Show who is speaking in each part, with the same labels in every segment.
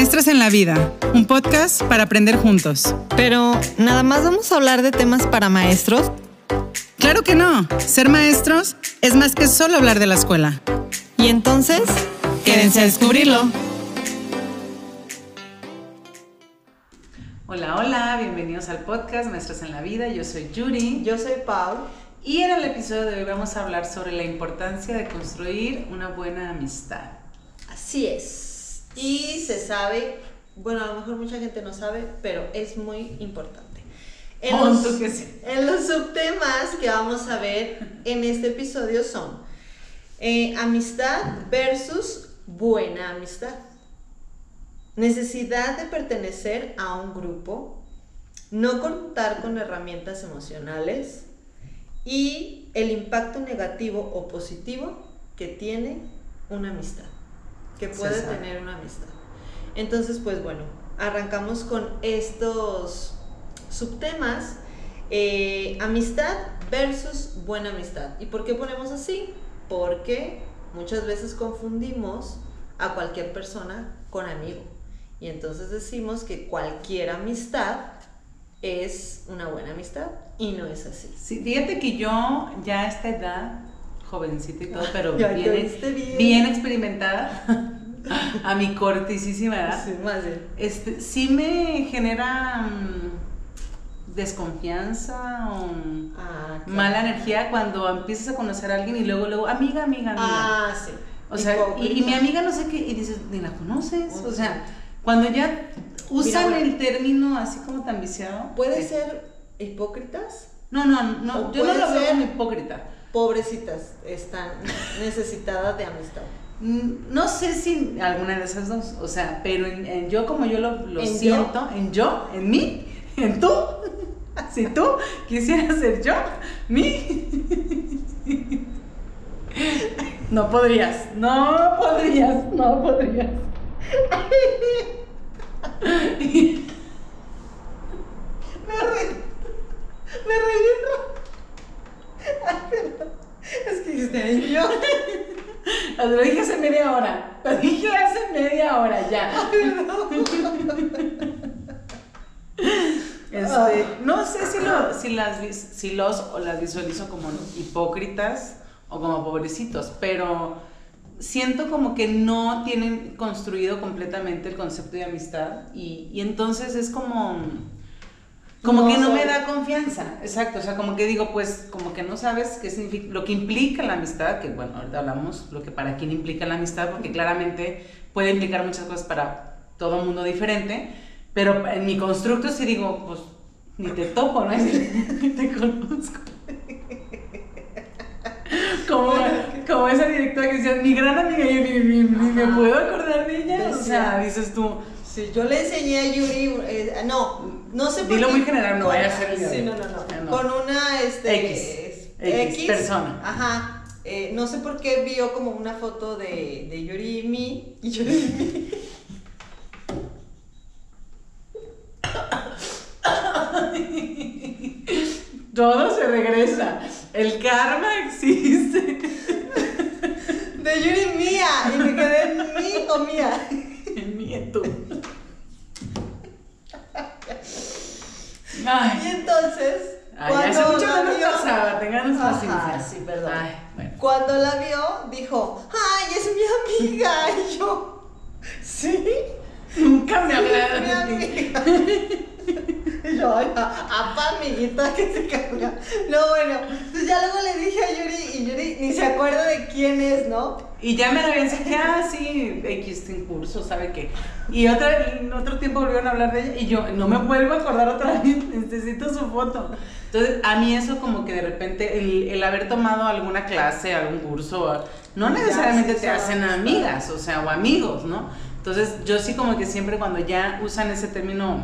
Speaker 1: Maestras en la Vida, un podcast para aprender juntos.
Speaker 2: Pero, ¿nada más vamos a hablar de temas para maestros?
Speaker 1: Claro que no. Ser maestros es más que solo hablar de la escuela.
Speaker 2: Y entonces,
Speaker 1: quédense a descubrirlo. Hola, hola, bienvenidos al podcast Maestras en la Vida. Yo soy Yuri.
Speaker 2: Yo soy Pau.
Speaker 1: Y en el episodio de hoy vamos a hablar sobre la importancia de construir una buena amistad.
Speaker 2: Así es. Y se sabe, bueno, a lo mejor mucha gente no sabe, pero es muy importante. En, los, en los subtemas que vamos a ver en este episodio son eh, amistad versus buena amistad. Necesidad de pertenecer a un grupo, no contar con herramientas emocionales y el impacto negativo o positivo que tiene una amistad que puede tener una amistad. Entonces, pues bueno, arrancamos con estos subtemas. Eh, amistad versus buena amistad. ¿Y por qué ponemos así? Porque muchas veces confundimos a cualquier persona con amigo. Y entonces decimos que cualquier amistad es una buena amistad y no es así.
Speaker 1: Sí, fíjate que yo ya a esta edad jovencita y todo, pero bien, bien. experimentada, a mi cortísima edad, sí, más Este, sí me genera mm, desconfianza o ah, mala energía cuando empiezas a conocer a alguien y luego, luego, amiga, amiga, amiga.
Speaker 2: Ah, sí.
Speaker 1: O sea, y, mi amiga no sé qué, y dices, ni la conoces. O sea, cuando ya usan el término así como tan viciado.
Speaker 2: ¿Puede ser hipócritas?
Speaker 1: No, no, no, yo no lo veo como hipócrita
Speaker 2: pobrecitas están necesitadas de amistad.
Speaker 1: Mm, no sé si alguna de esas dos, o sea, pero en, yo como yo lo, siento, en yo, en mí, en tú, si tú quisieras ser yo, mí, no podrías, no podrías, no podrías.
Speaker 2: me reí, me reí es que dijiste yo.
Speaker 1: Lo dije hace media hora. Lo dije hace media hora ya. Este, no sé si, lo, si, las, si los o las visualizo como hipócritas o como pobrecitos, pero siento como que no tienen construido completamente el concepto de amistad y, y entonces es como como que no me da confianza, exacto, o sea, como que digo, pues, como que no sabes qué significa, lo que implica la amistad, que bueno, ahorita hablamos lo que para quién implica la amistad, porque claramente puede implicar muchas cosas para todo mundo diferente, pero en mi constructo sí digo, pues, ni te topo, ¿no? Ni te conozco. Como, como esa directora que decía, mi gran amiga, yo ni, me puedo acordar de ella, o sea, dices tú,
Speaker 2: Sí, yo le enseñé a Yuri, eh, no, no sé
Speaker 1: por Dilo muy general, no vaya a ser
Speaker 2: Sí, no, no, no, Con una,
Speaker 1: este... X, persona.
Speaker 2: Ajá. Eh, no sé por qué vio como una foto de, de Yuri y mí, y Yuri y mí.
Speaker 1: Todo se regresa. El karma existe.
Speaker 2: De Yuri mía. Y me quedé en mí o mía.
Speaker 1: En mí tú.
Speaker 2: Y entonces,
Speaker 1: cuando la vio, pasaba, tengan
Speaker 2: paciencia. Sí, perdón. Cuando la vio, dijo, ay, es mi amiga. Y yo, ¿sí?
Speaker 1: Nunca me hablaron de
Speaker 2: ti. Y yo, ay, apa, amiguita, que se carga. No, bueno, entonces ya luego le dije a Yuri, y Yuri ni se acuerda de quién es, ¿no?
Speaker 1: Y ya me la habían dicho, ah, sí, X en curso, ¿sabe qué? Y otra, en otro tiempo volvieron a hablar de ella y yo, no me vuelvo a acordar otra vez, necesito su foto. Entonces, a mí eso como que de repente, el, el haber tomado alguna clase, algún curso, no necesariamente te hacen amigas, o sea, o amigos, ¿no? Entonces, yo sí como que siempre cuando ya usan ese término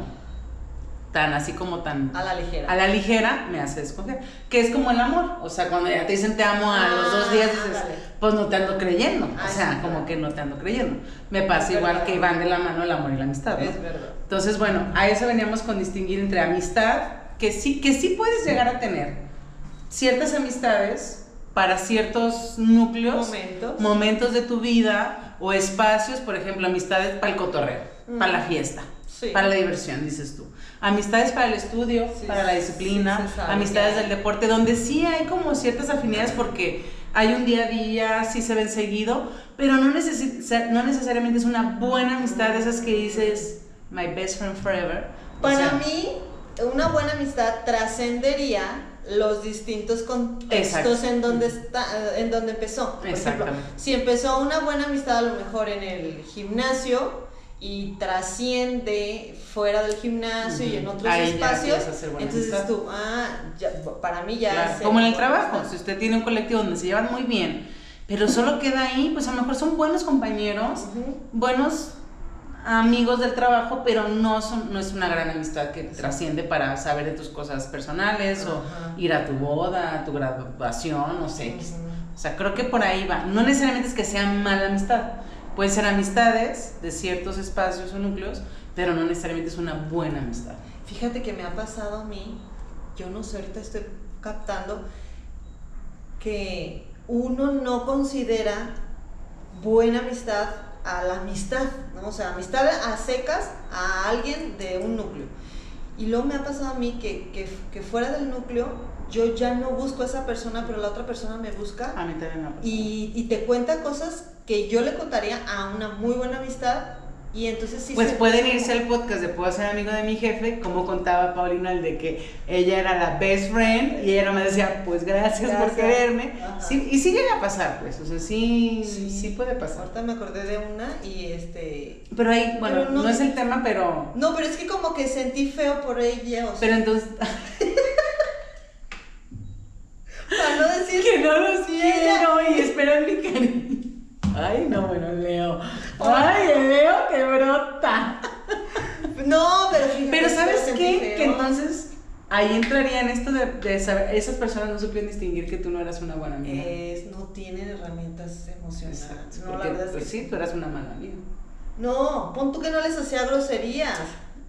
Speaker 1: tan así como tan...
Speaker 2: A la ligera.
Speaker 1: A la ligera me hace desconfiar. Que es como el amor. O sea, cuando ya te dicen te amo a los dos días, dices, pues no te ando creyendo. o sea, como que no te ando creyendo. Me pasa igual que van de la mano el amor y la amistad.
Speaker 2: Es verdad.
Speaker 1: Entonces, bueno, a eso veníamos con distinguir entre amistad, que sí, que sí puedes llegar a tener ciertas amistades para ciertos núcleos,
Speaker 2: Momentos.
Speaker 1: momentos de tu vida o espacios, por ejemplo, amistades para el cotorreo,
Speaker 2: Mm.
Speaker 1: para la fiesta,
Speaker 2: Sí.
Speaker 1: para la diversión, dices tú. Amistades para el estudio,
Speaker 2: Sí,
Speaker 1: para la disciplina, amistades del deporte, donde sí hay como ciertas afinidades porque hay un día a día, sí se ven seguido, pero no, necesi- se- no necesariamente es una buena amistad de esas que dices, my best friend forever. O
Speaker 2: Para
Speaker 1: sea,
Speaker 2: mí, una buena amistad trascendería los distintos contextos
Speaker 1: Exacto.
Speaker 2: en donde está, en donde empezó. Por ejemplo,
Speaker 1: Exactamente.
Speaker 2: si empezó una buena amistad a lo mejor en el gimnasio y trasciende fuera del gimnasio y en otros
Speaker 1: Ahí
Speaker 2: espacios, entonces
Speaker 1: amistad.
Speaker 2: tú, ah, ya, para mí ya
Speaker 1: Claro,
Speaker 2: es
Speaker 1: Como en el trabajo, si usted tiene un colectivo donde se llevan muy bien, pero solo queda ahí, pues a lo mejor son buenos compañeros, buenos amigos del trabajo, pero no son no es una gran amistad que trasciende para saber de tus cosas personales
Speaker 2: Ajá.
Speaker 1: o ir a tu boda, a tu graduación, no sé. O sea, creo que por ahí va. No necesariamente es que sea mala amistad. Pueden ser amistades de ciertos espacios o núcleos, pero no necesariamente es una buena amistad.
Speaker 2: Fíjate que me ha pasado a mí, yo no sé, ahorita estoy captando que uno no considera buena amistad a la amistad. O sea, amistad a secas a alguien de un núcleo. Y luego me ha pasado a mí que, que fuera del núcleo yo ya no busco a esa persona, pero la otra persona me busca
Speaker 1: A mí también me
Speaker 2: y, y te cuenta cosas que yo le contaría a una muy buena amistad y entonces sí
Speaker 1: Pues
Speaker 2: se-
Speaker 1: pueden irse al podcast de Puedo ser amigo de mi jefe, como contaba Paulina el de que ella era la best friend y ella me decía, pues gracias, por quererme. Sí, y sí llega a pasar, pues, o sea, sí, sí,
Speaker 2: Sí.
Speaker 1: puede pasar.
Speaker 2: Ahorita me acordé de una y este...
Speaker 1: Pero ahí, bueno,
Speaker 2: Pero
Speaker 1: no,
Speaker 2: no-
Speaker 1: es el tema, pero,
Speaker 2: No, pero es que como que sentí feo por ella, o sea,
Speaker 1: pero entonces,
Speaker 2: para no decir
Speaker 1: que no lo
Speaker 2: Sí, ella-
Speaker 1: quiero y esperan mi cariño. Ay, no, bueno, Leo. Ay, el Leo que brota.
Speaker 2: No, pero fíjate,
Speaker 1: Pero ¿sabes qué?
Speaker 2: feo.
Speaker 1: Que entonces ahí entraría en esto de, de saber, esas personas no supieron distinguir que tú no eras una buena amiga.
Speaker 2: Es, no tienen herramientas emocionales.
Speaker 1: Exacto,
Speaker 2: No,
Speaker 1: porque,
Speaker 2: la verdad es
Speaker 1: pues
Speaker 2: que
Speaker 1: sí, tú eras una mala amiga.
Speaker 2: No, pon tú que no les hacía groserías.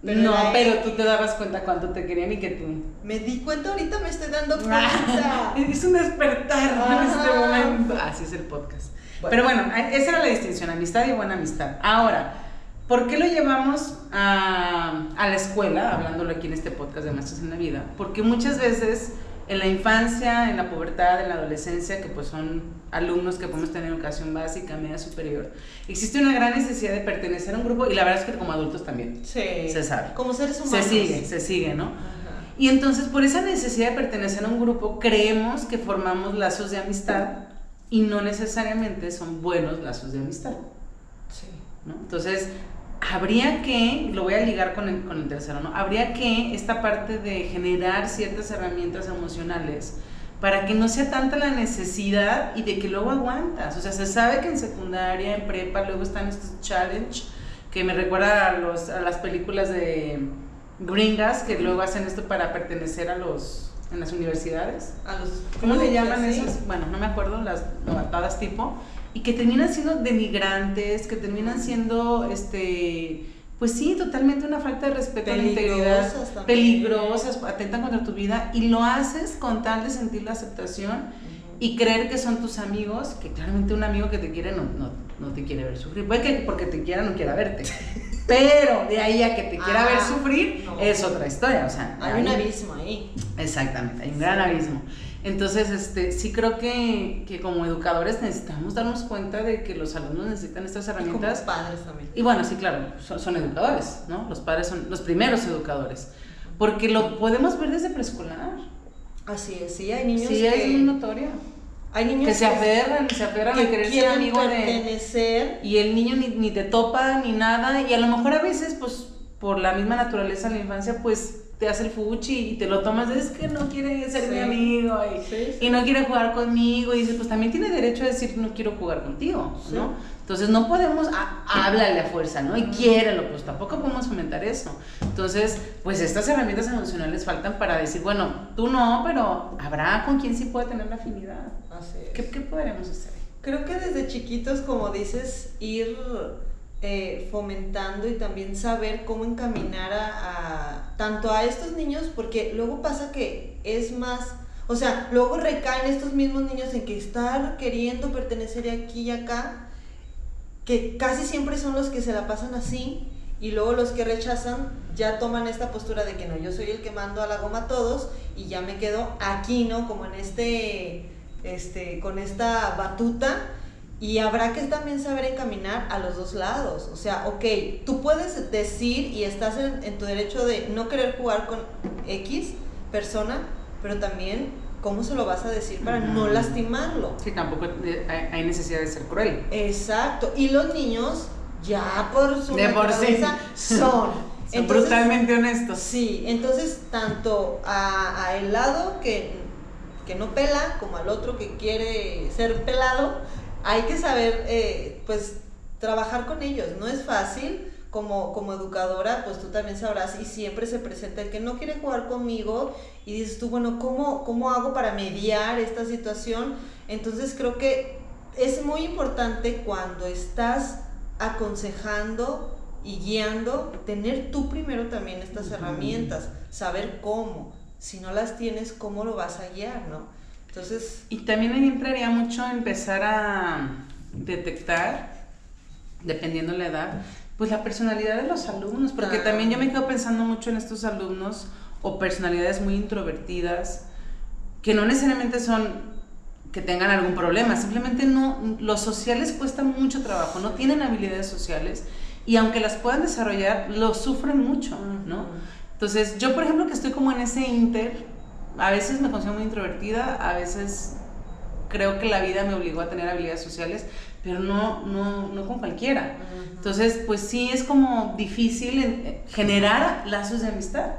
Speaker 1: No,
Speaker 2: era
Speaker 1: pero tú te dabas cuenta cuánto te querían y que tú.
Speaker 2: Me di cuenta ahorita, me estoy dando cuenta.
Speaker 1: es un despertar en este
Speaker 2: Ajá.
Speaker 1: momento. Así es el podcast.
Speaker 2: Bueno.
Speaker 1: Pero bueno, esa era la distinción, amistad y buena amistad. Ahora, ¿por qué lo llevamos a, a la escuela, hablándolo aquí en este podcast de Maestros en la Vida? Porque muchas veces en la infancia, en la pubertad, en la adolescencia, que pues son alumnos que podemos tener educación básica, media superior, existe una gran necesidad de pertenecer a un grupo y la verdad es que como adultos también.
Speaker 2: Sí.
Speaker 1: Se sabe.
Speaker 2: Como seres
Speaker 1: Se
Speaker 2: humanos.
Speaker 1: sigue, se sigue, ¿no?
Speaker 2: Ajá.
Speaker 1: Y entonces por esa necesidad de pertenecer a un grupo creemos que formamos lazos de amistad y no necesariamente son buenos lazos de amistad,
Speaker 2: Sí.
Speaker 1: ¿no? Entonces habría que, lo voy a ligar con el, con el tercero, ¿no? Habría que esta parte de generar ciertas herramientas emocionales para que no sea tanta la necesidad y de que luego aguantas. O sea, se sabe que en secundaria, en prepa, luego están estos challenge que me recuerda a, los, a las películas de gringas que luego hacen esto para pertenecer a los en las universidades.
Speaker 2: A los
Speaker 1: ¿Cómo le llaman
Speaker 2: ¿sí?
Speaker 1: esas? Bueno, no me acuerdo, las novatadas tipo, y que terminan siendo denigrantes, que terminan siendo, este, pues sí, totalmente una falta de respeto a la integridad,
Speaker 2: Peligrosas también.
Speaker 1: peligrosas, atentan contra tu vida, y lo haces con tal de sentir la aceptación
Speaker 2: Ujú.
Speaker 1: y creer que son tus amigos, que claramente un amigo que te quiere no, no, no te quiere ver sufrir. Puede que porque te quiera no quiera verte. Pero de ahí a que te quiera ver
Speaker 2: Ah,
Speaker 1: sufrir
Speaker 2: no.
Speaker 1: es otra historia. O sea,
Speaker 2: Hay un abismo ahí.
Speaker 1: Exactamente, hay un gran abismo. Entonces, este, sí creo que, que como educadores necesitamos darnos cuenta de que los alumnos necesitan estas
Speaker 2: Y como
Speaker 1: herramientas.
Speaker 2: padres también.
Speaker 1: Y bueno, sí, claro, son, son educadores, ¿no? Los padres son los primeros educadores. Porque lo podemos ver desde preescolar.
Speaker 2: Así es, sí, hay niños
Speaker 1: Sí,
Speaker 2: que...
Speaker 1: es muy notorio.
Speaker 2: hay niños
Speaker 1: Que se aferran, se aferran
Speaker 2: que
Speaker 1: a querer ser amigo de...
Speaker 2: pertenecer.
Speaker 1: Y el niño ni, ni te topa ni nada. Y a lo mejor a veces, pues, por la misma naturaleza de la infancia, pues te hace el fuchi y te lo tomas es que no quiere ser
Speaker 2: Sí.
Speaker 1: mi amigo y,
Speaker 2: Sí, sí.
Speaker 1: y no quiere jugar conmigo. Y dices, pues también tiene derecho a decir no quiero jugar contigo. ¿no? Entonces no podemos, a- háblale a fuerza, ¿no? Y quiérelo, pues tampoco podemos fomentar eso. Entonces, pues estas herramientas emocionales faltan para decir, bueno, tú no, pero habrá con quien sí puede tener la afinidad.
Speaker 2: Así es.
Speaker 1: ¿Qué, qué podremos hacer?
Speaker 2: Creo que desde chiquitos, como dices, ir eh, fomentando y también saber cómo encaminar a, tanto a estos niños, porque luego pasa que es más, O sea, luego recaen estos mismos niños en que estar queriendo pertenecer aquí y acá, que casi siempre son los que se la pasan así, y luego los que rechazan ya toman esta postura de que no, yo soy el que mando a la goma a todos y ya me quedo aquí, ¿no? Como en este, este, con esta batuta. Y habrá que también saber encaminar a los dos lados. O sea, ok, tú puedes decir y estás en, en tu derecho de no querer jugar con X persona, pero también cómo se lo vas a decir para no lastimarlo.
Speaker 1: Sí, tampoco hay necesidad de ser cruel.
Speaker 2: Exacto. Y los niños ya por su
Speaker 1: De por sí.
Speaker 2: naturaleza son.
Speaker 1: Son
Speaker 2: Entonces,
Speaker 1: brutalmente honestos.
Speaker 2: Sí, entonces tanto a, a el lado que, que no pela como al otro que quiere ser pelado, hay que saber eh, pues trabajar con ellos. No es fácil. Como, como educadora, pues tú también sabrás y siempre se presenta el que no quiere jugar conmigo y dices tú, bueno, ¿cómo, cómo hago para mediar esta situación? Entonces creo que es muy importante cuando estás aconsejando y guiando, tener tú primero también estas herramientas, saber cómo. Si no las tienes, ¿cómo lo vas a guiar, no? Entonces,
Speaker 1: Y también ahí entraría mucho empezar a detectar, dependiendo la edad, pues la personalidad de los alumnos, porque
Speaker 2: Ah.
Speaker 1: también yo me quedo pensando mucho en estos alumnos o personalidades muy introvertidas, que no necesariamente son que tengan algún problema, simplemente no, los sociales cuesta mucho trabajo, no tienen habilidades sociales y aunque las puedan desarrollar, lo sufren mucho, ¿no? Entonces, yo por ejemplo que estoy como en ese inter, a veces me considero muy introvertida, a veces creo que la vida me obligó a tener habilidades sociales, pero no, no, no con cualquiera. Entonces, pues sí es como difícil eh, generar lazos de amistad.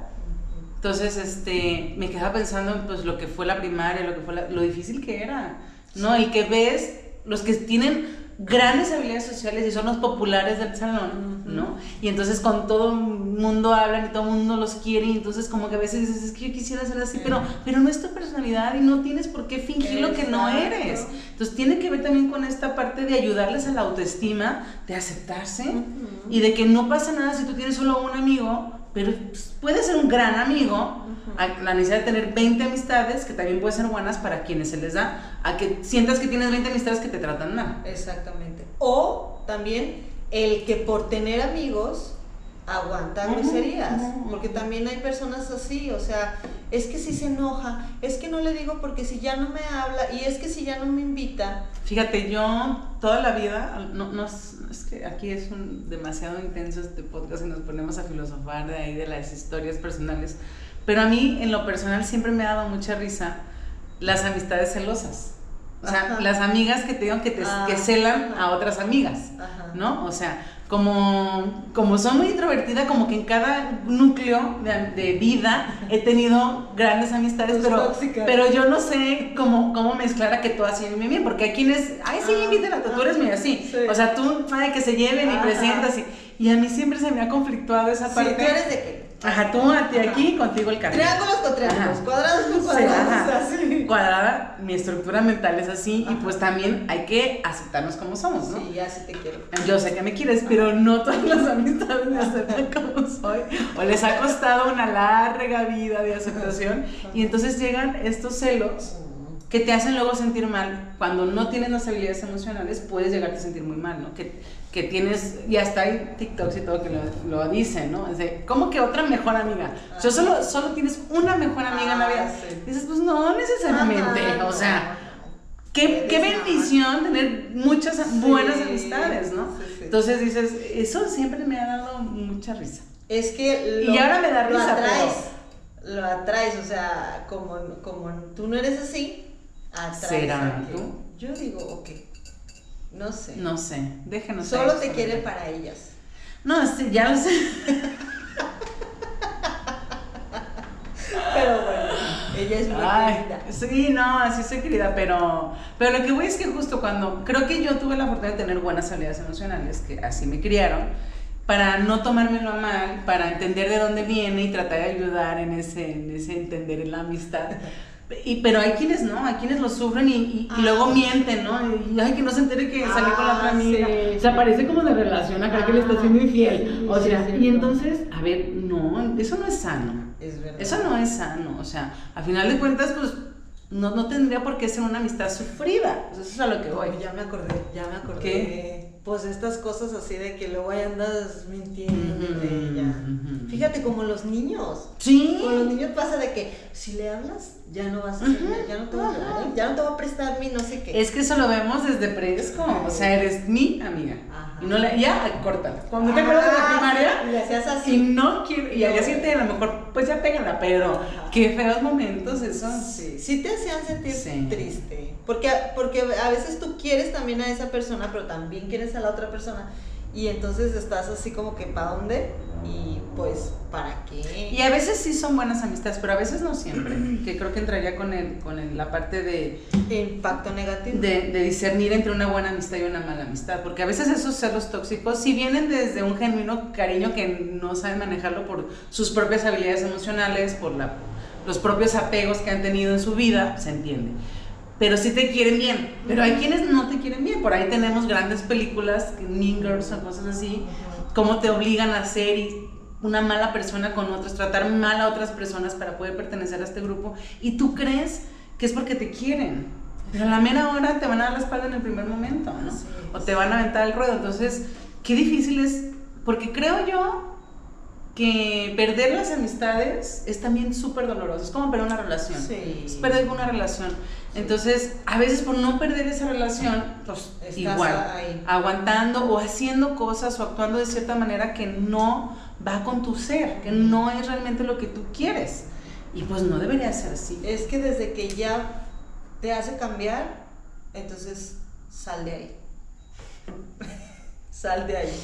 Speaker 1: Entonces, este, me quedaba pensando en pues, lo que fue la primaria, lo que fue la- lo difícil que era, ¿no? Y que ves los que tienen grandes habilidades sociales y son los populares del salón. ¿no? Y entonces con todo el mundo hablan y todo el mundo los quiere y entonces como que a veces dices, es que yo quisiera ser así, pero, pero no es tu personalidad y no tienes por qué fingir lo que no eres. Entonces tiene que ver también con esta parte de ayudarles a la autoestima, de aceptarse y de que no pasa nada si tú tienes solo un amigo, pero pues, puede ser un gran amigo. La necesidad de tener 20 amistades, que también pueden ser buenas para quienes se les da, a que sientas que tienes 20 amistades que te tratan mal.
Speaker 2: Exactamente. O también el que por tener amigos aguanta
Speaker 1: Ujú,
Speaker 2: groserías,
Speaker 1: ujú,
Speaker 2: porque también hay personas así, o sea, es que si se enoja, es que no le digo porque si ya no me habla y es que si ya no me invita,
Speaker 1: Fíjate, yo toda la vida, no, no es, que aquí es un demasiado intenso este podcast y nos ponemos a filosofar de ahí de las historias personales, pero a mí en lo personal siempre me ha dado mucha risa las amistades celosas. O sea,
Speaker 2: Ajá.
Speaker 1: las amigas que te digo que, te,
Speaker 2: Ah,
Speaker 1: que celan
Speaker 2: ajá.
Speaker 1: a otras amigas,
Speaker 2: Ajá.
Speaker 1: ¿no? O sea, como, como soy muy introvertida, como que en cada núcleo de, de vida he tenido grandes amistades, pero, pero yo no sé cómo, cómo mezclar a que tú así bien, porque hay quienes, ay, sí,
Speaker 2: Ah,
Speaker 1: invítela, tú, tú eres muy así.
Speaker 2: sí.
Speaker 1: O sea, tú, ay, que se lleven y presentas. Y, y a mí siempre se me ha conflictuado esa
Speaker 2: Sí,
Speaker 1: parte.
Speaker 2: tú eres de qué?
Speaker 1: Ajá, tú a ti aquí, contigo el café.
Speaker 2: Triángulos con triángulos,
Speaker 1: Ajá.
Speaker 2: cuadrados con cuadrados,
Speaker 1: ajá.
Speaker 2: así.
Speaker 1: Cuadrada, mi estructura mental es así y pues también hay que aceptarnos como somos, ¿no?
Speaker 2: Sí, ya sí te quiero.
Speaker 1: Yo sé que me quieres, pero no todas las amistades me aceptan como soy. O les ha costado una larga vida de aceptación. Y entonces llegan estos celos que te hacen luego sentir mal. Cuando no tienes las habilidades emocionales, puedes llegarte a sentir muy mal, ¿no? Que, que tienes, y hasta hay TikToks y todo que lo, lo dicen, ¿no? Es de, ¿cómo que otra mejor amiga? Yo solo, solo tienes una mejor amiga en la vida.
Speaker 2: Ah.
Speaker 1: Dices, pues no necesariamente,
Speaker 2: Ajá,
Speaker 1: o sea... Qué, qué bendición tener muchas buenas amistades, ¿no?
Speaker 2: sí, sí.
Speaker 1: Entonces dices, eso siempre me ha dado mucha risa.
Speaker 2: Es que
Speaker 1: Y ahora me da
Speaker 2: lo
Speaker 1: risa,
Speaker 2: atraes, lo atraes, o sea, como, como tú no eres así.
Speaker 1: ¿Será tú?
Speaker 2: Yo digo, ok, no sé.
Speaker 1: No sé, déjenos
Speaker 2: Solo te quiere para ellas.
Speaker 1: No, sí, ya lo sé.
Speaker 2: Pero bueno, ella es muy
Speaker 1: Ay,
Speaker 2: querida.
Speaker 1: sí, no, así soy querida, pero, pero lo que voy es que justo cuando, creo que yo tuve la fortuna de tener buenas habilidades emocionales, que así me criaron, para no tomármelo a mal, para entender de dónde viene y tratar de ayudar en ese, en ese entender en la amistad. Y, pero hay quienes no, hay quienes lo sufren y, y- y
Speaker 2: Ah.
Speaker 1: luego mienten, ¿no? Y ay, que no se entere que salí con la otra
Speaker 2: Ah,
Speaker 1: amiga.
Speaker 2: sí,
Speaker 1: o sea, parece como de relación acá que le está siendo infiel. O sea,
Speaker 2: sí,
Speaker 1: y entonces, a ver, no, eso no es sano.
Speaker 2: Es verdad.
Speaker 1: Eso no es sano, o sea, a final de cuentas, pues no, no tendría por qué ser una amistad sufrida. Pues eso es a lo que voy.
Speaker 2: Ya me acordé, ya me acordé.
Speaker 1: ¿Qué?
Speaker 2: Pues estas cosas así de que luego ahí andas mintiendo.
Speaker 1: Ujú,
Speaker 2: ya.
Speaker 1: ujú.
Speaker 2: Fíjate como los niños.
Speaker 1: Sí.
Speaker 2: Con los niños pasa de que si le hablas, ya no vas a hacer,
Speaker 1: Ujú,
Speaker 2: ya no te va a hablar, ya no te va a prestar mi no sé qué.
Speaker 1: Es que eso lo vemos desde fresco. O sea, eres mi amiga.
Speaker 2: Ajá.
Speaker 1: Y no le. Ya, córtala. Cuando te acuerdas de la
Speaker 2: Ah,
Speaker 1: primaria.
Speaker 2: Le hacías
Speaker 1: Y
Speaker 2: así.
Speaker 1: no quiero. Y al día siguiente a lo mejor, pues ya pégala, pero
Speaker 2: Ajá.
Speaker 1: qué feos momentos esos.
Speaker 2: Sí, sí te hacían sentir
Speaker 1: Sí.
Speaker 2: triste. Porque, porque a veces tú quieres también a esa persona, pero también quieres a la otra persona. Y entonces estás así como que, ¿para dónde? Y pues, ¿para qué?
Speaker 1: Y a veces sí son buenas amistades, pero a veces no siempre. Que creo que entraría con, el, con el- la parte de,
Speaker 2: Impacto negativo.
Speaker 1: de, de discernir entre una buena amistad y una mala amistad. Porque a veces esos celos tóxicos, si vienen desde un genuino cariño que no saben manejarlo por sus propias habilidades emocionales, por la, los propios apegos que han tenido en su vida, se entiende. Pero sí te quieren bien. Pero hay quienes no te quieren bien. Por ahí tenemos grandes películas, Mean Girls o cosas así, cómo te obligan a ser y una mala persona con otros, tratar mal a otras personas para poder pertenecer a este grupo y tú crees que es porque te quieren, pero a la mera hora te van a dar la espalda en el primer momento, ¿no? O te van a aventar el ruedo, entonces, qué difícil es, porque creo yo que perder las amistades es también súper doloroso, es como perder una relación,
Speaker 2: Sí.
Speaker 1: es perder una relación, entonces, a veces por no perder esa relación, pues
Speaker 2: Estás
Speaker 1: igual,
Speaker 2: ahí.
Speaker 1: aguantando o haciendo cosas o actuando de cierta manera que no va con tu ser, que no es realmente lo que tú quieres. Y pues no debería ser así.
Speaker 2: Es que desde que ya te hace cambiar, entonces sal de ahí. sal de ahí.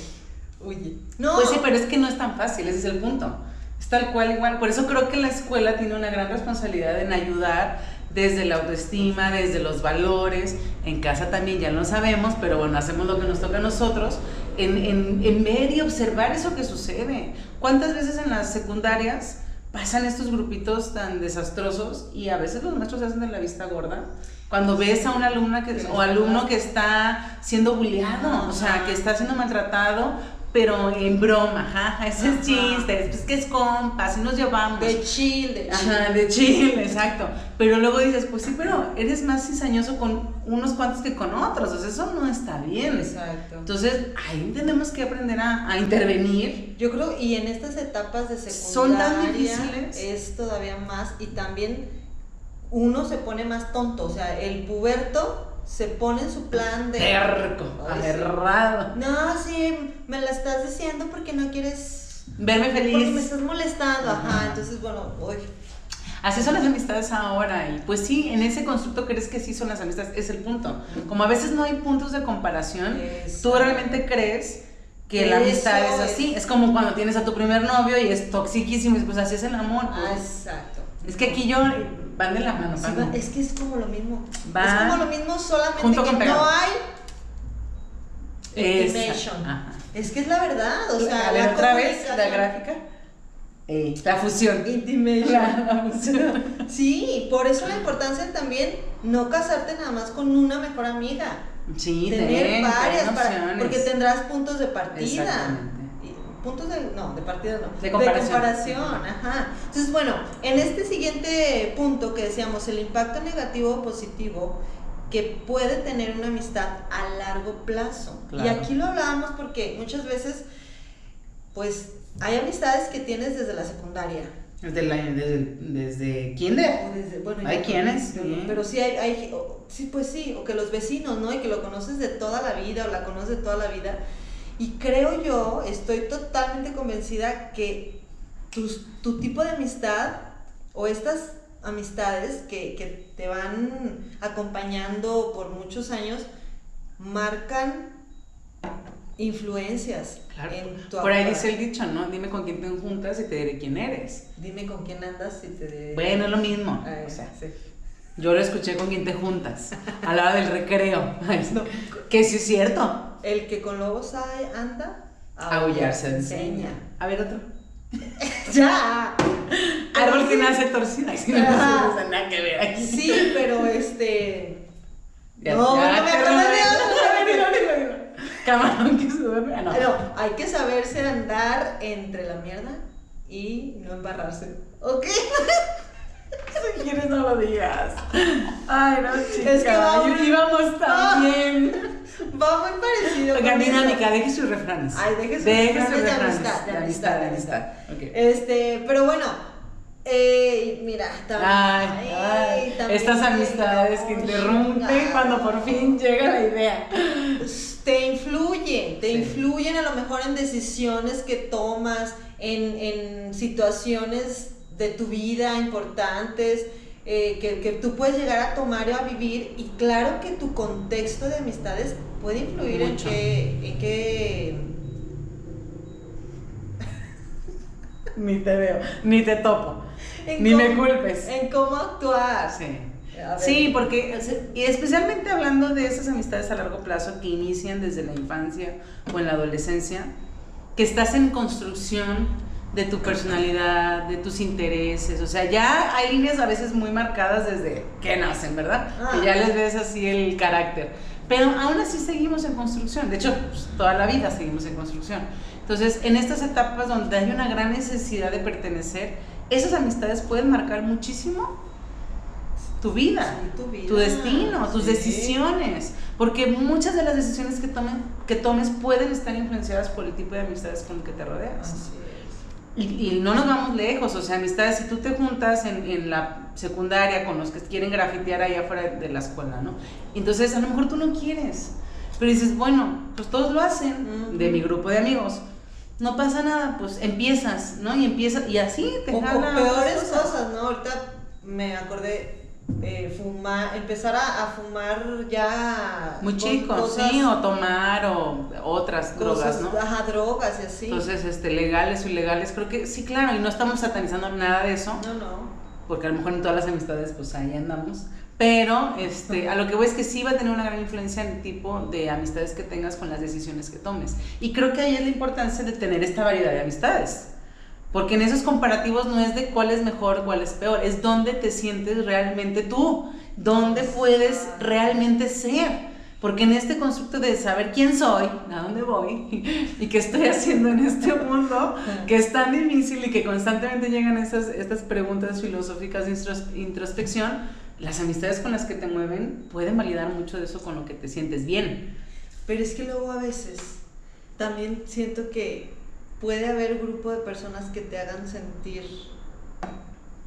Speaker 2: Huye. No.
Speaker 1: Pues sí, pero es que no es tan fácil, ese es el punto. Es tal cual igual. Por eso creo que la escuela tiene una gran responsabilidad en ayudar desde la autoestima, desde los valores. En casa también ya lo sabemos, pero bueno, hacemos lo que nos toca a nosotros. En, en, en ver y observar eso que sucede. ¿Cuántas veces en las secundarias pasan estos grupitos tan desastrosos y a veces los maestros se hacen de la vista gorda? Cuando ves a una alumna que, o alumno que está siendo bulleado, o sea, que está siendo maltratado, pero en broma, jaja, ese es
Speaker 2: Ajá.
Speaker 1: chiste, es que es compa, así nos llevamos.
Speaker 2: de chill, de chill.
Speaker 1: Ajá, de chill, exacto. Pero luego dices, pues sí, pero eres más cizañoso con unos cuantos que con otros, o sea, eso no está bien.
Speaker 2: Exacto.
Speaker 1: Entonces, ahí tenemos que aprender a, a intervenir.
Speaker 2: Yo creo, y en estas etapas de
Speaker 1: Son
Speaker 2: secundaria
Speaker 1: tan difíciles.
Speaker 2: es todavía más, y también uno se pone más tonto, o sea, el puberto se pone en su plan de...
Speaker 1: Terco,
Speaker 2: sí.
Speaker 1: aferrado.
Speaker 2: No, sí, me la estás diciendo porque no quieres...
Speaker 1: Verme
Speaker 2: Porque me
Speaker 1: feliz.
Speaker 2: estás molestando, ajá,
Speaker 1: Ajá.
Speaker 2: entonces, bueno, uy,
Speaker 1: Así son las amistades ahora. Y pues sí, en ese constructo crees que sí son las amistades, es el punto. Como a veces no hay puntos de comparación,
Speaker 2: Eso.
Speaker 1: tú realmente crees que la
Speaker 2: Eso
Speaker 1: amistad es así.
Speaker 2: es.
Speaker 1: Es como cuando tienes a tu primer novio y es toxiquísimo y pues así es el amor. pues.
Speaker 2: ah, exacto.
Speaker 1: Es que aquí yo van de la mano.
Speaker 2: Sí, va- es que es como lo mismo.
Speaker 1: Va
Speaker 2: Es como lo mismo, solamente
Speaker 1: junto
Speaker 2: que
Speaker 1: con
Speaker 2: no hay intimation. Es que es la verdad, o sea,
Speaker 1: a ver,
Speaker 2: la
Speaker 1: otra vez la gráfica. Ey, la fusión.
Speaker 2: Intimation.
Speaker 1: La, la fusión.
Speaker 2: Sí, por eso la importancia también no casarte nada más con una mejor amiga.
Speaker 1: Sí,
Speaker 2: tener
Speaker 1: ten,
Speaker 2: varias para, porque tendrás puntos de partida. Puntos de no, de partida no.
Speaker 1: De comparación.
Speaker 2: comparación, ajá. Entonces, bueno, en este siguiente punto que decíamos, el impacto negativo o positivo que puede tener una amistad a largo plazo. Y aquí lo hablábamos porque muchas veces pues hay amistades que tienes desde la secundaria.
Speaker 1: Desde, la, desde, desde kinder.
Speaker 2: Desde- bueno,
Speaker 1: Hay quienes,
Speaker 2: yo-
Speaker 1: sí.
Speaker 2: Pero sí hay, sí, pues sí, o que los vecinos, ¿no? Y que lo conoces de toda la vida o la conoces de toda la vida. Y creo yo, estoy totalmente convencida que tu tipo de amistad o estas amistades que, que te van acompañando por muchos años marcan influencias
Speaker 1: Claro.
Speaker 2: en tu
Speaker 1: Por ahí dice el dicho, ¿no? Dime con quién te juntas y te diré quién eres.
Speaker 2: Dime con quién andas y te...
Speaker 1: Bueno, es lo mismo.
Speaker 2: Ah,
Speaker 1: O sea,
Speaker 2: sí.
Speaker 1: Yo lo escuché con quién te juntas. A la hora del recreo. Que sí es cierto.
Speaker 2: El que con lobos hay- anda,
Speaker 1: Aullar se enseña. A ver otro.
Speaker 2: Ya.
Speaker 1: Árbol
Speaker 2: Pero
Speaker 1: que nace torcido. Ay, sí, no, nada que ver aquí.
Speaker 2: Sí, pero este.
Speaker 1: Ya,
Speaker 2: no,
Speaker 1: ya,
Speaker 2: no me acuerdo de otro.
Speaker 1: Camarón que se duerme. Ah, no.
Speaker 2: No, hay que saberse andar entre la mierda y no embarrarse. ¿Ok?
Speaker 1: Si quieres no lo digas. Ay, no, chica.
Speaker 2: Es que vamos-
Speaker 1: íbamos tan bien.
Speaker 2: Va muy parecido.
Speaker 1: Oiga, dinámica, deje sus refranes.
Speaker 2: Ay, deje sus
Speaker 1: Deje
Speaker 2: refranes
Speaker 1: sus
Speaker 2: de amistad, de amistad,
Speaker 1: de amistad.
Speaker 2: Este, pero bueno, mira, también.
Speaker 1: Ay, ay,
Speaker 2: también
Speaker 1: estas amistades que interrumpen cuando por fin llega la idea.
Speaker 2: Te influyen, te
Speaker 1: Sí.
Speaker 2: influyen a lo mejor en decisiones que tomas, en, en situaciones de tu vida importantes. eh, que, que tú puedes llegar a tomar y a vivir y claro que tu contexto de amistades puede influir en
Speaker 1: Mucho.
Speaker 2: qué, en qué
Speaker 1: Ni te veo, ni te topo.
Speaker 2: en
Speaker 1: Ni me culpes.
Speaker 2: en cómo actuar
Speaker 1: Sí. Sí, porque y especialmente hablando de esas amistades a largo plazo que inician desde la infancia o en la adolescencia, que estás en construcción de tu personalidad, de tus intereses, o sea, ya hay líneas a veces muy marcadas desde que nacen, ¿verdad?
Speaker 2: Ah.
Speaker 1: Que ya les ves así el carácter. Pero aún así seguimos en construcción, de hecho, pues, toda la vida seguimos en construcción. Entonces, en estas etapas donde hay una gran necesidad de pertenecer, esas amistades pueden marcar muchísimo tu vida,
Speaker 2: Sí, tu vida.
Speaker 1: tu destino, tus
Speaker 2: Sí.
Speaker 1: decisiones, porque muchas de las decisiones que, tomen, que tomes pueden estar influenciadas por el tipo de amistades con el que te rodeas.
Speaker 2: Así.
Speaker 1: Y, y no nos vamos lejos, o sea, amistades, si tú te juntas en, en la secundaria con los que quieren grafitear ahí afuera de la escuela, ¿no? Entonces, a lo mejor tú no quieres, pero dices, bueno, pues todos lo hacen, de mi grupo de amigos. No pasa nada, pues empiezas, ¿no? Y empiezas, y así te
Speaker 2: O, peores cosas, ¿no? Ahorita me acordé eh, fumar, empezar a, a fumar ya
Speaker 1: Muy chicos,
Speaker 2: cosas-
Speaker 1: sí, o tomar o otras drogas, ¿no?
Speaker 2: Ajá, drogas y así.
Speaker 1: Entonces, este, legales o ilegales, creo que sí, claro, y no estamos satanizando nada de eso,
Speaker 2: no, no.
Speaker 1: porque a lo mejor en todas las amistades, pues ahí andamos. Pero este, a lo que voy es que sí va a tener una gran influencia en el tipo de amistades que tengas con las decisiones que tomes. Y creo que ahí es la importancia de tener esta variedad de amistades. Porque en esos comparativos no es de cuál es mejor, cuál es peor, es dónde te sientes realmente tú, dónde puedes realmente ser. Porque en este constructo de saber quién soy, a dónde voy y qué estoy haciendo en este mundo, que es tan difícil y que constantemente llegan estas, estas preguntas filosóficas de intros- introspección, las amistades con las que te mueven pueden validar mucho de eso con lo que te sientes bien.
Speaker 2: Pero es que luego a veces también siento que puede haber grupo de personas que te hagan sentir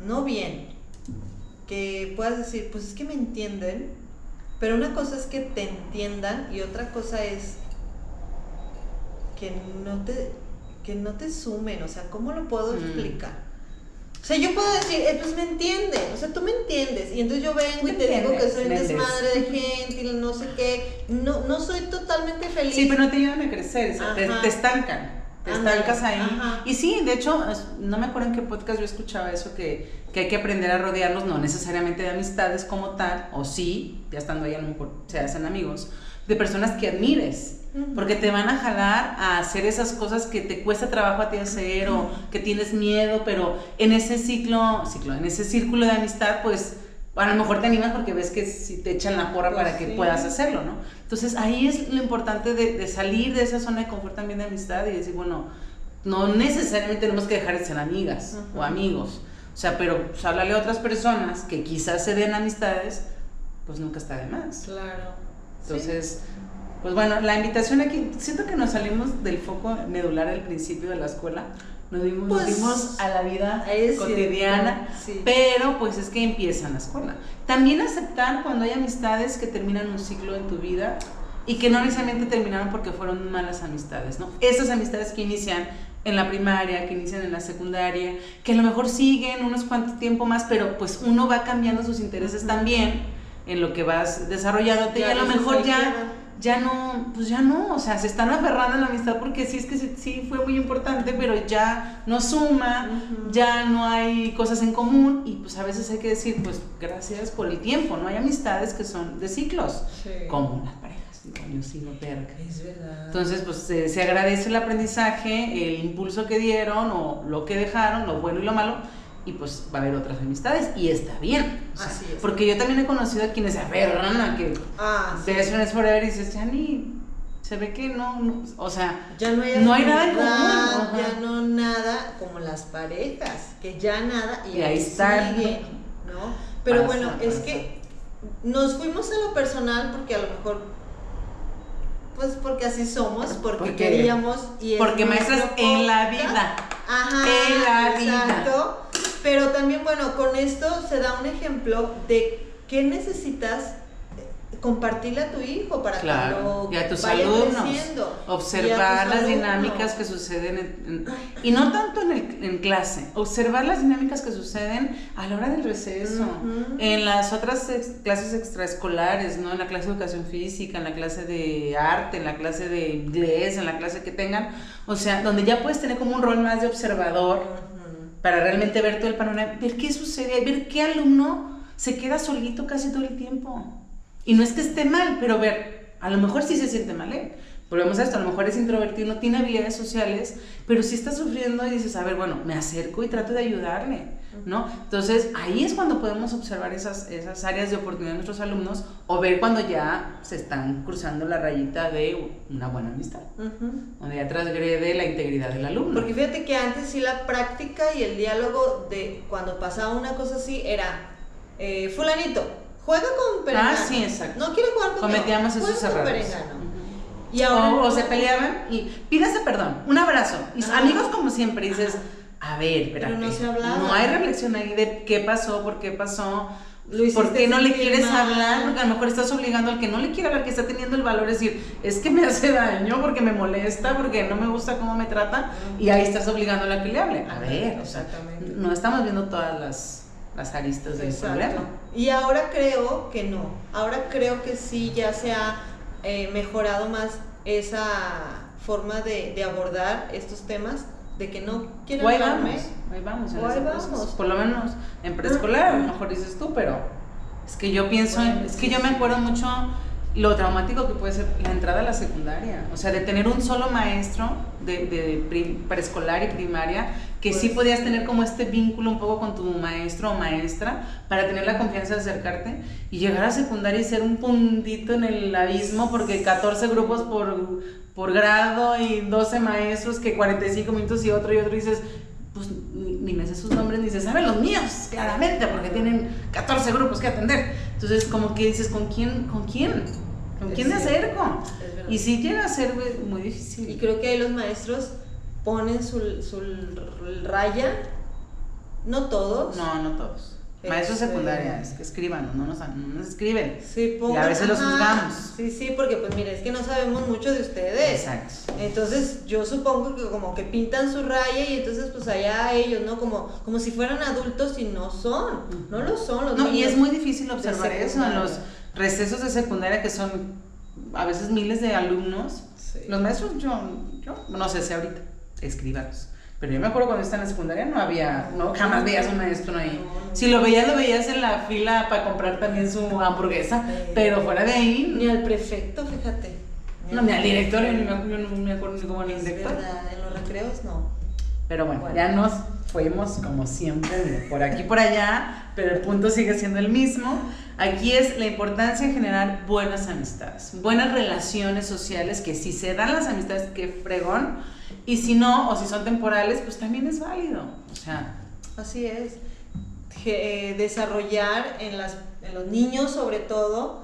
Speaker 2: no bien, que puedas decir, pues es que me entienden, pero una cosa es que te entiendan y otra cosa es que no te que no te sumen, o sea, ¿cómo lo puedo
Speaker 1: Mm.
Speaker 2: explicar? O sea, yo puedo decir, eh, pues me entienden, o sea, tú me entiendes, y entonces yo vengo y te digo que soy un desmadre de gente y no sé qué, no, no soy totalmente feliz.
Speaker 1: Sí, pero no te ayudan a crecer, o sea, te, te estancan. Estancas ahí.
Speaker 2: ajá.
Speaker 1: Y sí, de hecho, no me acuerdo en qué podcast yo escuchaba eso, que, que hay que aprender a rodearnos, no necesariamente de amistades como tal, o sí, ya estando ahí a lo mejor se hacen amigos, de personas que admires. Porque te van a jalar a hacer esas cosas que te cuesta trabajo a ti hacer o que tienes miedo, pero en ese ciclo, ciclo, en ese círculo de amistad, pues a lo mejor te animas porque ves que si te echan la porra
Speaker 2: Pues
Speaker 1: para que
Speaker 2: sí.
Speaker 1: puedas hacerlo, ¿no? Entonces ahí es lo importante de, de salir de esa zona de confort también de amistad y decir, bueno, no necesariamente tenemos que dejar de ser amigas
Speaker 2: Ujú.
Speaker 1: o amigos, o sea, pero pues, háblale a otras personas que quizás se den amistades, pues nunca está de más.
Speaker 2: Claro.
Speaker 1: Entonces, pues bueno, la invitación aquí, siento que nos salimos del foco medular al principio de la escuela, nos dimos, nos
Speaker 2: Pues,
Speaker 1: dimos a la vida cotidiana,
Speaker 2: cierto, sí.
Speaker 1: pero pues es que empieza en la escuela. También aceptar cuando hay amistades que terminan un ciclo en tu vida y que no necesariamente terminaron porque fueron malas amistades, ¿no? Esas amistades que inician en la primaria, que inician en la secundaria, que a lo mejor siguen unos cuantos tiempo más, pero pues uno va cambiando sus intereses también en lo que vas desarrollándote y
Speaker 2: Ya
Speaker 1: a lo mejor ya. Ya no, pues ya no, o sea, se están aferrando a la amistad porque sí es que sí, sí fue muy importante, pero ya no suma, ya no hay cosas en común y pues a veces hay que decir, pues gracias por el tiempo, no hay amistades que son de ciclos,
Speaker 2: Sí.
Speaker 1: como las parejas, yo sigo terca.
Speaker 2: Es verdad.
Speaker 1: Entonces, pues se, se agradece el aprendizaje, el impulso que dieron o lo que dejaron, lo bueno y lo malo, y pues va a haber otras amistades y está bien. o sea,
Speaker 2: Así es.
Speaker 1: Porque yo también he conocido a quienes se aferran a que
Speaker 2: ah, sí.
Speaker 1: Best Friends Forever y dices, ya ni, se ve que no, no, o sea,
Speaker 2: Ya no hay,
Speaker 1: No hay nada en común,
Speaker 2: Ya no nada como las parejas, que ya nada y,
Speaker 1: Y ahí están.
Speaker 2: siguen, ¿no? Pero
Speaker 1: Pasa,
Speaker 2: bueno, es que nos fuimos a lo personal porque a lo mejor, pues porque así somos, porque,
Speaker 1: Porque-
Speaker 2: queríamos y
Speaker 1: Porque maestras en la vida.
Speaker 2: Ajá,
Speaker 1: En la vida.
Speaker 2: Pero también, bueno, con esto se da un ejemplo de qué necesitas eh, compartirle a tu hijo para
Speaker 1: Claro,
Speaker 2: cuando
Speaker 1: y a tus
Speaker 2: vaya
Speaker 1: alumnos.
Speaker 2: creciendo.
Speaker 1: Observar
Speaker 2: tus
Speaker 1: las
Speaker 2: alumnos.
Speaker 1: dinámicas que suceden en, en- y no tanto en, el- en clase, observar las dinámicas que suceden a la hora del receso,
Speaker 2: Ujú.
Speaker 1: en las otras ex- clases extraescolares, ¿no? En la clase de educación física, en la clase de arte, en la clase de inglés, en la clase que tengan, o sea, donde ya puedes tener como un rol más de observador. Para realmente ver todo el panorama, ver qué sucede, ver qué alumno se queda solito casi todo el tiempo. Y no es que esté mal, pero ver, a lo mejor sí se siente mal, ¿eh? Volvemos a esto, a lo mejor es introvertido, no tiene habilidades sociales, pero sí está sufriendo y dices, a ver, bueno, me acerco y trato de ayudarle, ¿no? Entonces, ahí es cuando podemos observar esas, esas áreas de oportunidad de nuestros alumnos o ver cuando ya se están cruzando la rayita de una buena amistad,
Speaker 2: Ujú.
Speaker 1: donde ya transgrede la integridad del alumno.
Speaker 2: Porque fíjate que antes sí la práctica y el diálogo de cuando pasaba una cosa así era, eh, fulanito, juega con perengano.
Speaker 1: Ah, sí, exacto.
Speaker 2: No quiere jugar con
Speaker 1: Cometíamos esos errores.
Speaker 2: Y ahora
Speaker 1: o, o
Speaker 2: no.
Speaker 1: se peleaban y pídase perdón, un abrazo. Y amigos como siempre, dices, a ver, espérate.
Speaker 2: Pero no se hablaba.
Speaker 1: No hay reflexión ahí de qué pasó, por qué pasó. ¿Por qué no le quieres
Speaker 2: mal.
Speaker 1: hablar? Porque a lo mejor estás obligando al que no le quiere hablar, que está teniendo el valor de decir, es que me hace daño, porque me molesta, porque no me gusta cómo me trata, y ahí estás obligando a que le hable. A ver, o sea, no estamos viendo todas las, las aristas del
Speaker 2: Exacto.
Speaker 1: problema.
Speaker 2: Y ahora creo que no. Ahora creo que sí ya se ha eh, mejorado más esa forma de, de abordar estos temas, de que no quieren
Speaker 1: O ahí
Speaker 2: hablarme.
Speaker 1: vamos, ahí vamos.
Speaker 2: O ahí vamos.
Speaker 1: proceso. Por lo menos en preescolar, a lo mejor dices tú, pero es que yo pienso, en-
Speaker 2: Bueno,
Speaker 1: es que
Speaker 2: sí,
Speaker 1: yo me
Speaker 2: sí.
Speaker 1: acuerdo mucho lo traumático que puede ser la entrada a la secundaria. O sea, de tener un solo maestro de, de preescolar y primaria, que sí
Speaker 2: Pues,
Speaker 1: podías tener como este vínculo un poco con tu maestro o maestra para tener la confianza de acercarte y llegar a secundaria y ser un puntito en el abismo porque 14 grupos por, por grado y 12 maestros que 45 minutos y otro y otro y dices, pues ni, ni me sé sus nombres ni se saben los míos, claramente, porque tienen 14 grupos que atender. Entonces, como que dices, ¿con quién? ¿Con quién? ¿Con
Speaker 2: Es
Speaker 1: quién me acerco? Y sí llega a ser muy difícil.
Speaker 2: Y creo que ahí los maestros ponen su, su raya, no todos.
Speaker 1: No, no todos. Maestros
Speaker 2: Este-
Speaker 1: secundarias, que escriban, no nos, no nos escriben.
Speaker 2: Sí,
Speaker 1: Y a veces los juzgamos.
Speaker 2: Sí, sí, porque pues mire, es que no sabemos mucho de ustedes.
Speaker 1: Exacto.
Speaker 2: Entonces yo supongo que como que pintan su raya y entonces pues allá ellos, ¿no? Como, como si fueran adultos y no son, no lo son los
Speaker 1: No, y es muy difícil observar eso en los recesos de secundaria que son a veces miles de alumnos.
Speaker 2: Sí.
Speaker 1: Los maestros, yo, yo no sé si ahorita, escríbanos. Pero yo me acuerdo cuando estaba en la secundaria no había, no, jamás veías un maestro ahí. Si lo veías, lo veías en la fila para comprar también su hamburguesa. Pero fuera de ahí,
Speaker 2: Ni al prefecto, fíjate.
Speaker 1: no, ni al director, yo, ni me, acuerdo- yo no me acuerdo ni cómo era el director.
Speaker 2: verdad, en los recreos no.
Speaker 1: Pero bueno,
Speaker 2: Bueno.
Speaker 1: ya nos fuimos como siempre, por aquí por allá, pero el punto sigue siendo el mismo. Aquí es la importancia de generar buenas amistades, buenas relaciones sociales, que si se dan las amistades, qué fregón, y si no, o si son temporales, pues también es válido. O sea,
Speaker 2: Así es. Eh, desarrollar en, las, en los niños sobre todo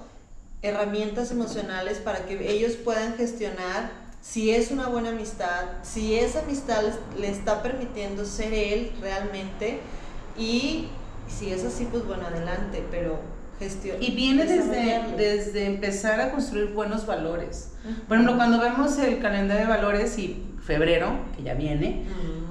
Speaker 2: herramientas emocionales para que ellos puedan gestionar si es una buena amistad, si esa amistad le está permitiendo ser él realmente y si es así, pues bueno, adelante, pero gestión.
Speaker 1: y viene desde, desde empezar a construir buenos valores. Por ejemplo, cuando vemos el calendario de valores y febrero, que ya viene,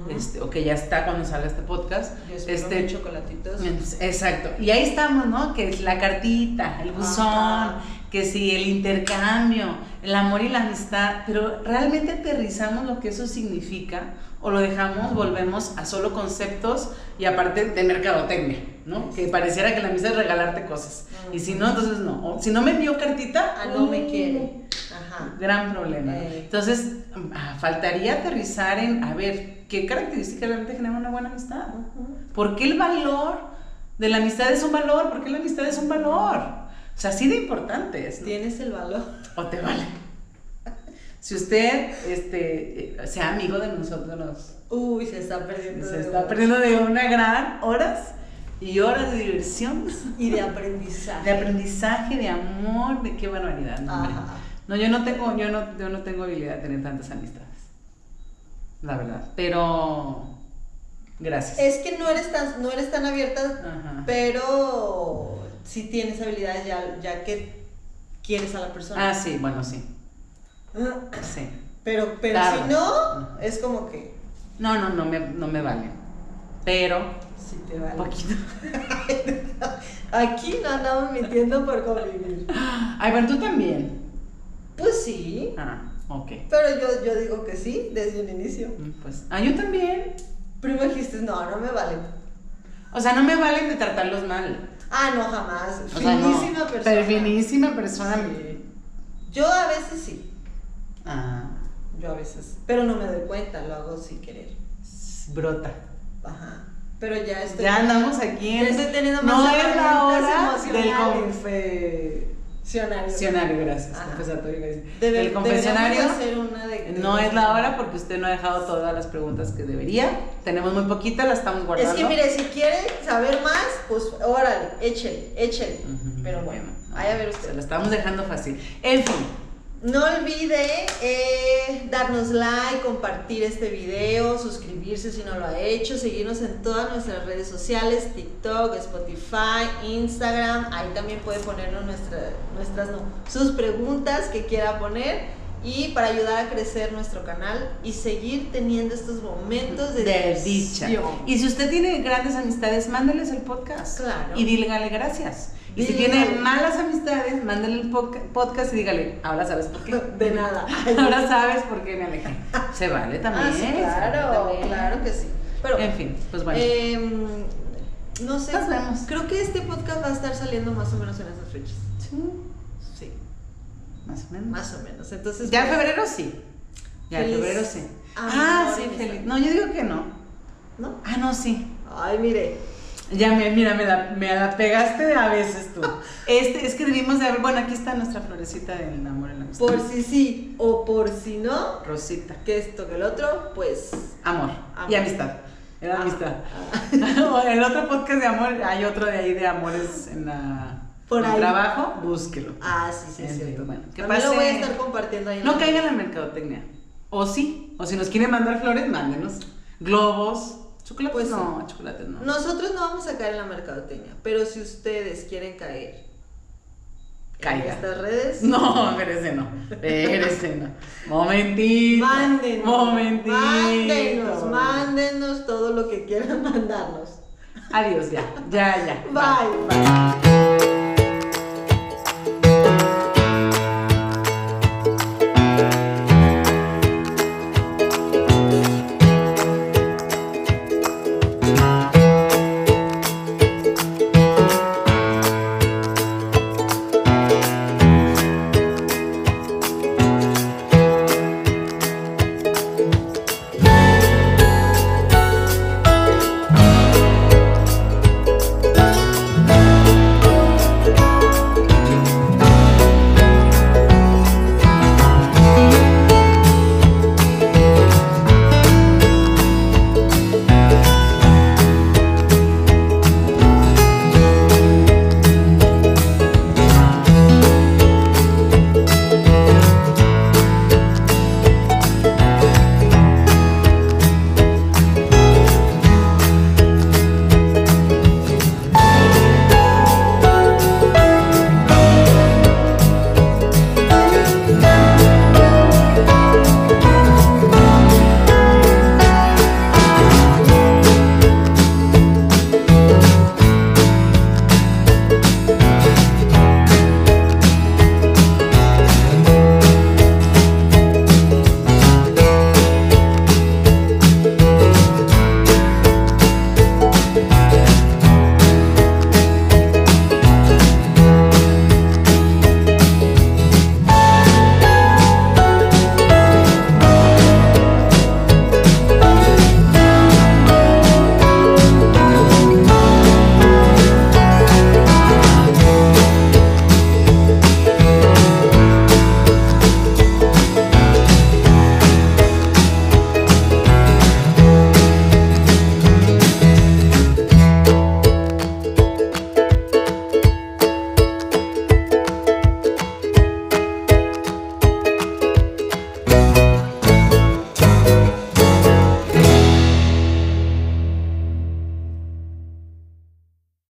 Speaker 1: este, o que ya está cuando salga este podcast, este,
Speaker 2: chocolatitos.
Speaker 1: Entonces, Exacto. Y ahí estamos, ¿no? Que es la cartita, el buzón, que sí, el intercambio, el amor y la amistad, pero realmente aterrizamos lo que eso significa o lo dejamos, volvemos a solo conceptos y aparte de mercadotecnia, ¿no? Que pareciera que la amistad es regalarte cosas. Y si no, entonces no. O si no me envió cartita,
Speaker 2: Ah, no me
Speaker 1: uh,
Speaker 2: quiere. Ajá.
Speaker 1: Gran problema.
Speaker 2: Eh.
Speaker 1: Entonces, ah, faltaría aterrizar en, a ver, ¿qué características realmente generan una buena amistad? ¿Por qué el valor de la amistad es un valor? ¿Por qué la amistad es un valor? O sea, así de importante es. ¿no?
Speaker 2: Tienes el valor.
Speaker 1: O te vale. Si usted este, eh, sea amigo de nosotros,
Speaker 2: Uy, se está perdiendo.
Speaker 1: se
Speaker 2: de
Speaker 1: está perdiendo de una gran horas y horas de diversión.
Speaker 2: Y de aprendizaje.
Speaker 1: De aprendizaje, de amor, de qué barbaridad. No. No, yo no tengo, yo no, yo no tengo habilidad de tener tantas amistades. La verdad. Pero gracias.
Speaker 2: Es que no eres tan, no eres tan abierta,
Speaker 1: Ajá.
Speaker 2: pero sí tienes habilidades ya, ya que quieres a la persona.
Speaker 1: Ah, sí, bueno, sí. Sí.
Speaker 2: Pero, pero si no, es como que
Speaker 1: No, no, no me, no me vale. Pero,
Speaker 2: sí te vale.
Speaker 1: poquito.
Speaker 2: Aquí no andamos mintiendo por convivir.
Speaker 1: Ay, bueno, tú también.
Speaker 2: Pues sí,
Speaker 1: Ah, ok.
Speaker 2: pero yo, yo digo que sí desde el inicio.
Speaker 1: Mm, Pues, ah, yo también.
Speaker 2: Primero dijiste, no, no me vale.
Speaker 1: O sea, no me valen de tratarlos mal.
Speaker 2: Ah, no, jamás.
Speaker 1: O sea, no.
Speaker 2: Finísima persona.
Speaker 1: Pero finísima persona.
Speaker 2: Sí. Yo a veces sí,
Speaker 1: Ah,
Speaker 2: yo a veces. Pero no me doy cuenta, lo hago sin querer.
Speaker 1: brota.
Speaker 2: Ajá. Pero ya estoy.
Speaker 1: Ya andamos aquí en.
Speaker 2: Estoy teniendo
Speaker 1: no es la hora del confesionario. Gracias. Confesatorio.
Speaker 2: Debe-
Speaker 1: confesionario.
Speaker 2: hacer una de- de
Speaker 1: No es la hora porque usted no ha dejado todas las preguntas que debería. Tenemos muy poquitas, las estamos guardando.
Speaker 2: Es que mire, si quiere saber más, pues órale, échele, échele. Pero bueno,
Speaker 1: no,
Speaker 2: ahí a ver
Speaker 1: Se
Speaker 2: usted.
Speaker 1: lo estamos dejando fácil. En fin.
Speaker 2: No olvide eh, darnos like, compartir este video, suscribirse si no lo ha hecho, seguirnos en todas nuestras redes sociales, TikTok, Spotify, Instagram. Ahí también puede ponernos nuestra- nuestras, no, sus preguntas que quiera poner y para ayudar a crecer nuestro canal y seguir teniendo estos momentos de,
Speaker 1: de dicha. Y si usted tiene grandes amistades, mándeles el podcast.
Speaker 2: Claro.
Speaker 1: Y dígale gracias. Y si tiene malas amistades, mándele el podca- podcast y dígale, ahora sabes por qué.
Speaker 2: De nada.
Speaker 1: ahora sabes por qué me alejé. Se vale también.
Speaker 2: Ah, sí,
Speaker 1: se vale
Speaker 2: claro,
Speaker 1: también.
Speaker 2: claro que sí. Pero,
Speaker 1: En fin, pues bueno.
Speaker 2: Em, no sé.
Speaker 1: Nos vemos.
Speaker 2: Creo que este podcast va a estar saliendo más o menos en esas fechas.
Speaker 1: Sí,
Speaker 2: Sí,
Speaker 1: más o menos.
Speaker 2: más o menos. Entonces,
Speaker 1: ya en
Speaker 2: pues,
Speaker 1: febrero sí. Ya en febrero sí. Ah, sí, feliz. No, yo digo que no.
Speaker 2: ¿No?
Speaker 1: Ah, no, sí.
Speaker 2: Ay, mire.
Speaker 1: Ya me, mira, me la, me la pegaste a veces tú. Este, es que debimos de haber, bueno, aquí está nuestra florecita del amor en la amistad.
Speaker 2: Por si sí o por si no,
Speaker 1: Rosita.
Speaker 2: que esto que el otro, pues.
Speaker 1: Amor.
Speaker 2: Amor.
Speaker 1: Y amistad. Era
Speaker 2: Ah,
Speaker 1: amistad.
Speaker 2: ah.
Speaker 1: El otro podcast de amor, hay otro de ahí de amores en la
Speaker 2: Por
Speaker 1: el
Speaker 2: ahí.
Speaker 1: trabajo, búsquelo.
Speaker 2: Ah, sí, sí, sí.
Speaker 1: fin, bueno, que
Speaker 2: También lo
Speaker 1: pase-
Speaker 2: voy a estar compartiendo ahí.
Speaker 1: No
Speaker 2: la-
Speaker 1: caigan en la mercadotecnia. O sí, o si nos quieren mandar flores, mándenos. Globos, chocolates
Speaker 2: Pues
Speaker 1: no, chocolates no.
Speaker 2: Nosotros no vamos a caer en la mercadotecnia, pero si ustedes quieren caer
Speaker 1: Caiga.
Speaker 2: en estas redes,
Speaker 1: No, espérese no. Espérese no. Momentito.
Speaker 2: mándenos.
Speaker 1: Momentito.
Speaker 2: Mándenos, mándenos todo lo que quieran mandarnos.
Speaker 1: Adiós, ya. Ya, ya.
Speaker 2: Bye.
Speaker 1: Bye.